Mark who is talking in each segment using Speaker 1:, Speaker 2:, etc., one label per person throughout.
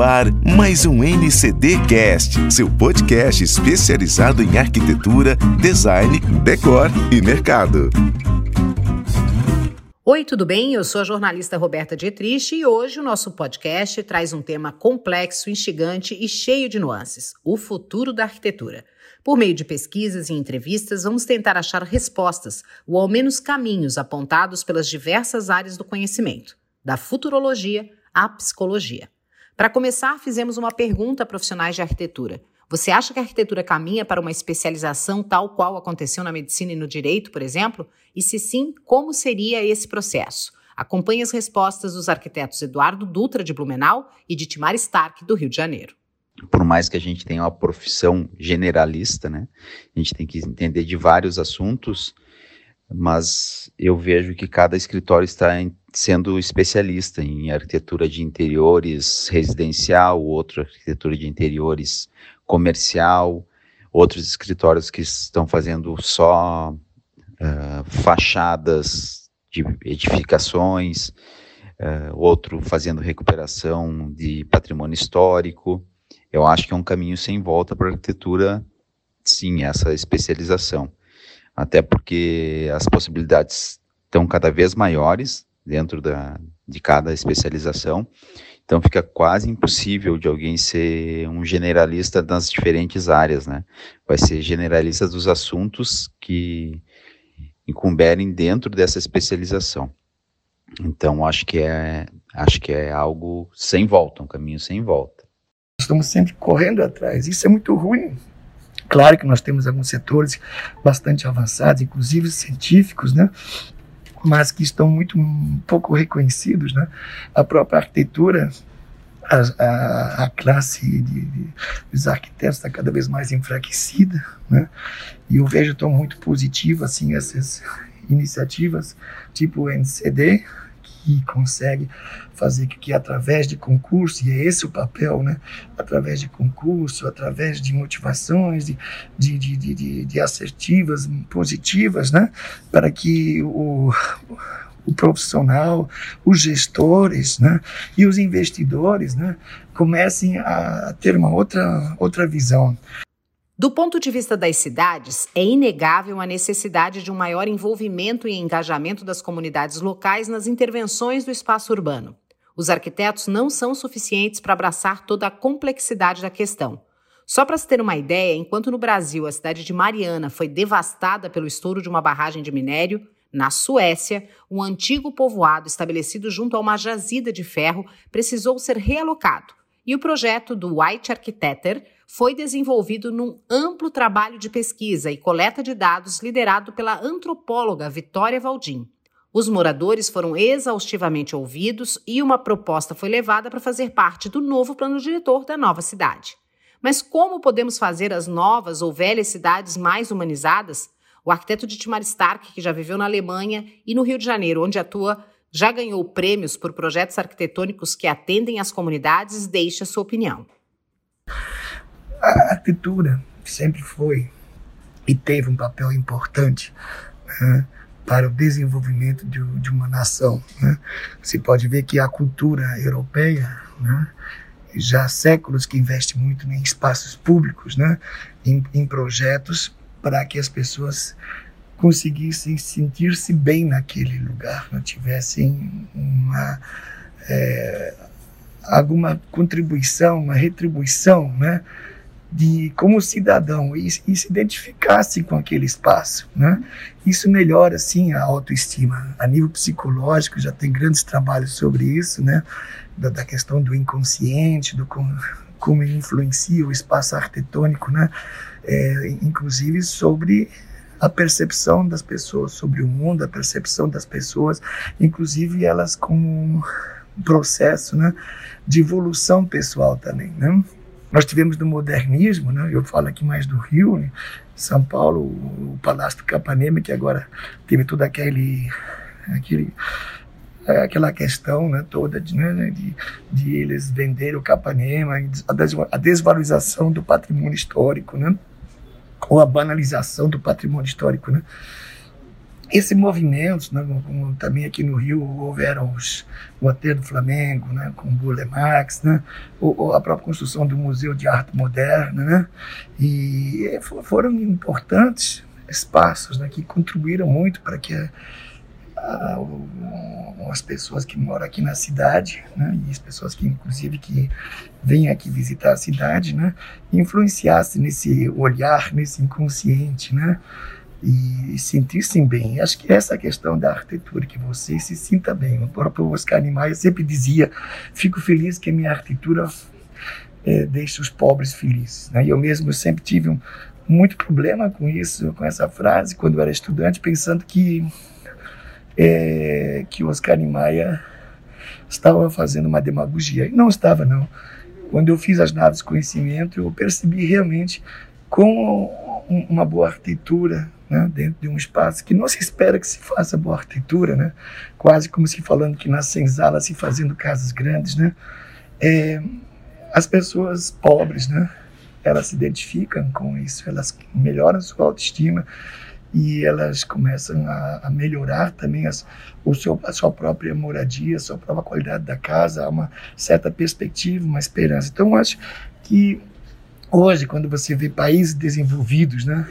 Speaker 1: ar mais um NCD Cast, seu podcast especializado em arquitetura, design, decor e mercado.
Speaker 2: Oi, tudo bem? Eu sou a jornalista Roberta Dietrich e hoje o nosso podcast traz um tema complexo, instigante e cheio de nuances: o futuro da arquitetura. Por meio de pesquisas e entrevistas, vamos tentar achar respostas, ou ao menos caminhos apontados pelas diversas áreas do conhecimento, da futurologia à psicologia. Para começar, fizemos uma pergunta a profissionais de arquitetura. Você acha que a arquitetura caminha para uma especialização tal qual aconteceu na medicina e no direito, por exemplo? E se sim, como seria esse processo? Acompanhe as respostas dos arquitetos Eduardo Dutra, de Blumenau, e de Timar Stark, do Rio de Janeiro.
Speaker 3: Por mais que a gente tenha uma profissão generalista, né? A gente tem que entender de vários assuntos, mas eu vejo que cada escritório está sendo especialista em arquitetura de interiores residencial, outro arquitetura de interiores comercial, outros escritórios que estão fazendo só uh, fachadas de edificações, uh, outro fazendo recuperação de patrimônio histórico. Eu acho que é um caminho sem volta para a arquitetura, sim, essa especialização. Até porque as possibilidades estão cada vez maiores dentro da, de cada especialização. Então fica quase impossível de alguém ser um generalista nas diferentes áreas, né? Vai ser generalista dos assuntos que incumberem dentro dessa especialização. Então acho que é acho que é algo sem volta, um caminho sem volta.
Speaker 4: Estamos sempre correndo atrás. Isso é muito ruim. Claro que nós temos alguns setores bastante avançados, inclusive científicos, né? mas que estão muito um pouco reconhecidos, né? A própria arquitetura, a, a, a classe de, de, dos arquitetos está cada vez mais enfraquecida, né? E eu vejo tão muito positivo assim essas iniciativas, tipo o NCD, consegue fazer que, que através de concurso, e é esse o papel, né? através de concurso, através de motivações, de, de, de, de, de assertivas, positivas, né? para que o, o profissional, os gestores né? e os investidores né? comecem a ter uma outra, outra visão.
Speaker 2: Do ponto de vista das cidades, é inegável a necessidade de um maior envolvimento e engajamento das comunidades locais nas intervenções do espaço urbano. Os arquitetos não são suficientes para abraçar toda a complexidade da questão. Só para se ter uma ideia, enquanto no Brasil a cidade de Mariana foi devastada pelo estouro de uma barragem de minério, na Suécia, um antigo povoado estabelecido junto a uma jazida de ferro precisou ser realocado e o projeto do White Architecture foi desenvolvido num amplo trabalho de pesquisa e coleta de dados liderado pela antropóloga Vitória Valdim. Os moradores foram exaustivamente ouvidos e uma proposta foi levada para fazer parte do novo plano diretor da nova cidade. Mas como podemos fazer as novas ou velhas cidades mais humanizadas? O arquiteto de Timar Stark, que já viveu na Alemanha e no Rio de Janeiro, onde atua, já ganhou prêmios por projetos arquitetônicos que atendem às comunidades, deixa sua opinião.
Speaker 4: A arquitetura sempre foi e teve um papel importante né, para o desenvolvimento de, de uma nação. Né? Você pode ver que a cultura europeia né, já há séculos que investe muito em espaços públicos, né, em, em projetos para que as pessoas conseguissem sentir-se bem naquele lugar, não tivessem uma é, alguma contribuição, uma retribuição, né? De como cidadão e, e, se identificasse com aquele espaço, né? Isso melhora sim a autoestima a nível psicológico. Já tem grandes trabalhos sobre isso, né? Da, da questão do inconsciente, do como, como influencia o espaço arquitetônico, né? É, inclusive sobre a percepção das pessoas sobre o mundo, a percepção das pessoas, inclusive elas como um processo né, de evolução pessoal também. Né? Nós tivemos no modernismo, né, eu falo aqui mais do Rio, né, São Paulo, o Palácio do Capanema, que agora teve todo aquele, aquele é, aquela questão né, toda de, né, de, de, eles venderem o Capanema, a desvalorização do patrimônio histórico, né? ou a banalização do patrimônio histórico, né? Esse movimento, né, como também aqui no Rio houveram os, o Aterro do Flamengo, né, com o Burle Marx, né, ou, a própria construção do Museu de Arte Moderna, né, e foram importantes espaços né, que contribuíram muito para que a, a, as pessoas que moram aqui na cidade, né, e as pessoas que inclusive que vêm aqui visitar a cidade, né, influenciassem nesse olhar, nesse inconsciente, né, e sentir-se bem. Acho que essa questão da arquitetura, que você se sinta bem. O próprio Oscar Niemeyer sempre dizia: fico feliz que a minha arquitetura é, deixe os pobres felizes. Né? E eu mesmo sempre tive um, muito problema com isso, com essa frase, quando eu era estudante, pensando que é, que Oscar Niemeyer estava fazendo uma demagogia. E não estava, não. Quando eu fiz as naves conhecimento, eu percebi realmente como uma boa arquitetura né, dentro de um espaço que não se espera que se faça boa arquitetura, né, quase como se falando que nas senzalas se fazendo casas grandes, né, é, as pessoas pobres, né, elas se identificam com isso, elas melhoram sua autoestima e elas começam a, a melhorar também as, o seu, a sua própria moradia, a sua própria qualidade da casa, há uma certa perspectiva, uma esperança. Então, acho que hoje, quando você vê países desenvolvidos, né,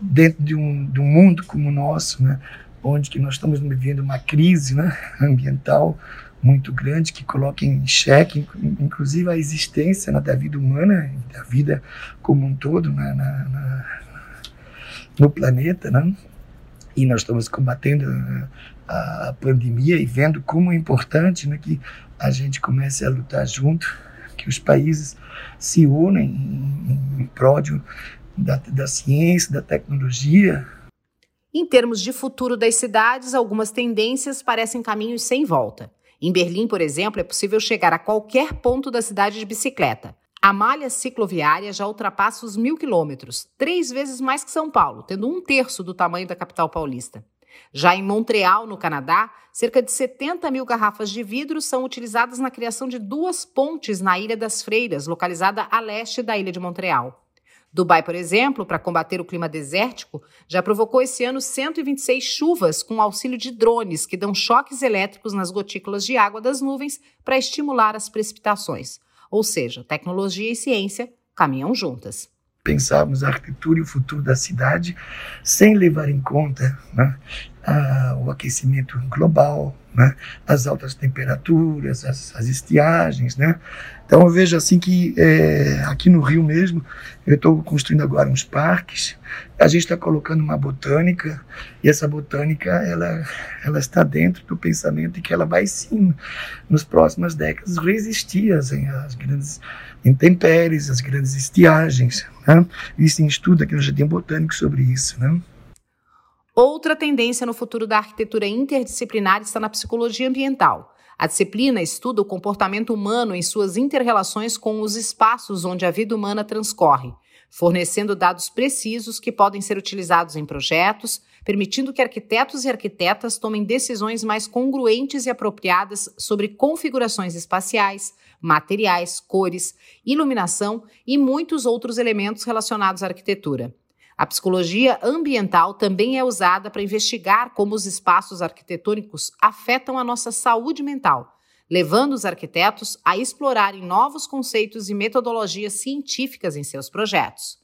Speaker 4: dentro de um, de um mundo como o nosso, né, onde que nós estamos vivendo uma crise né, ambiental muito grande que coloca em xeque, inclusive, a existência né, da vida humana, da vida como um todo na, na, na, no planeta, né? E nós estamos combatendo a, a pandemia e vendo como é importante né, que a gente comece a lutar junto, que os países se unem em, em prol de, da, da ciência, da tecnologia.
Speaker 2: Em termos de futuro das cidades, algumas tendências parecem caminhos sem volta. Em Berlim, por exemplo, é possível chegar a qualquer ponto da cidade de bicicleta. A malha cicloviária já ultrapassa os mil quilômetros, três vezes mais que São Paulo, tendo um terço do tamanho da capital paulista. Já em Montreal, no Canadá, cerca de 70 mil garrafas de vidro são utilizadas na criação de duas pontes na Ilha das Freiras, localizada a leste da ilha de Montreal. Dubai, por exemplo, para combater o clima desértico, já provocou esse ano 126 chuvas com auxílio de drones que dão choques elétricos nas gotículas de água das nuvens para estimular as precipitações. Ou seja, tecnologia e ciência caminham juntas.
Speaker 4: Pensarmos a arquitetura e o futuro da cidade sem levar em conta né, o aquecimento global, né, as altas temperaturas, as, as estiagens, né, então eu vejo assim que é, aqui no Rio mesmo, eu estou construindo agora uns parques, a gente está colocando uma botânica, e essa botânica ela, ela está dentro do pensamento de que ela vai sim, nos próximas décadas, resistir às, às grandes intempéries, às grandes estiagens. Né? Em estudo aqui no Jardim Botânico sobre isso. Né?
Speaker 2: Outra tendência no futuro da arquitetura interdisciplinar está na psicologia ambiental. A disciplina estuda o comportamento humano em suas interrelações com os espaços onde a vida humana transcorre, fornecendo dados precisos que podem ser utilizados em projetos, permitindo que arquitetos e arquitetas tomem decisões mais congruentes e apropriadas sobre configurações espaciais, materiais, cores, iluminação e muitos outros elementos relacionados à arquitetura. A psicologia ambiental também é usada para investigar como os espaços arquitetônicos afetam a nossa saúde mental, levando os arquitetos a explorarem novos conceitos e metodologias científicas em seus projetos.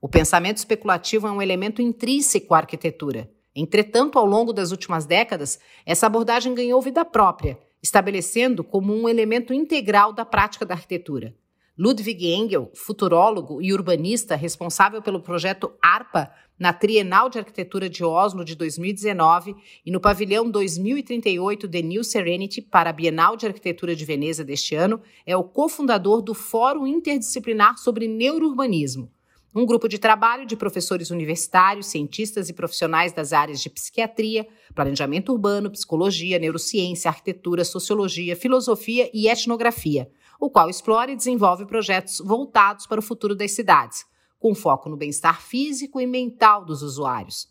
Speaker 2: O pensamento especulativo é um elemento intrínseco à arquitetura. Entretanto, ao longo das últimas décadas, essa abordagem ganhou vida própria, estabelecendo como um elemento integral da prática da arquitetura. Ludwig Engel, futurólogo e urbanista responsável pelo projeto ARPA na Trienal de Arquitetura de Oslo de 2019 e no pavilhão 2038 The New Serenity para a Bienal de Arquitetura de Veneza deste ano, é o cofundador do Fórum Interdisciplinar sobre Neurourbanismo, um grupo de trabalho de professores universitários, cientistas e profissionais das áreas de psiquiatria, planejamento urbano, psicologia, neurociência, arquitetura, sociologia, filosofia e etnografia o qual explora e desenvolve projetos voltados para o futuro das cidades, com foco no bem-estar físico e mental dos usuários.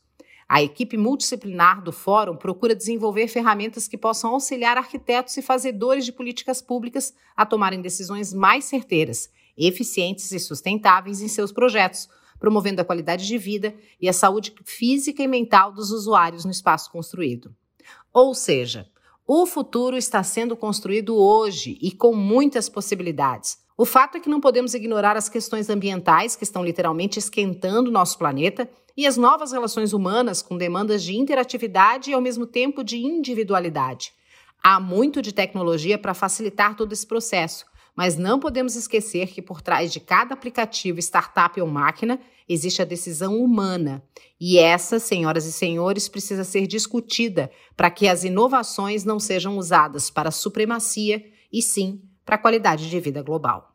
Speaker 2: A equipe multidisciplinar do Fórum procura desenvolver ferramentas que possam auxiliar arquitetos e fazedores de políticas públicas a tomarem decisões mais certeiras, eficientes e sustentáveis em seus projetos, promovendo a qualidade de vida e a saúde física e mental dos usuários no espaço construído. Ou seja, o futuro está sendo construído hoje e com muitas possibilidades. O fato é que não podemos ignorar as questões ambientais que estão literalmente esquentando nosso planeta e as novas relações humanas com demandas de interatividade e ao mesmo tempo de individualidade. Há muito de tecnologia para facilitar todo esse processo, mas não podemos esquecer que por trás de cada aplicativo, startup ou máquina existe a decisão humana. E essa, senhoras e senhores, precisa ser discutida para que as inovações não sejam usadas para supremacia e sim para a qualidade de vida global.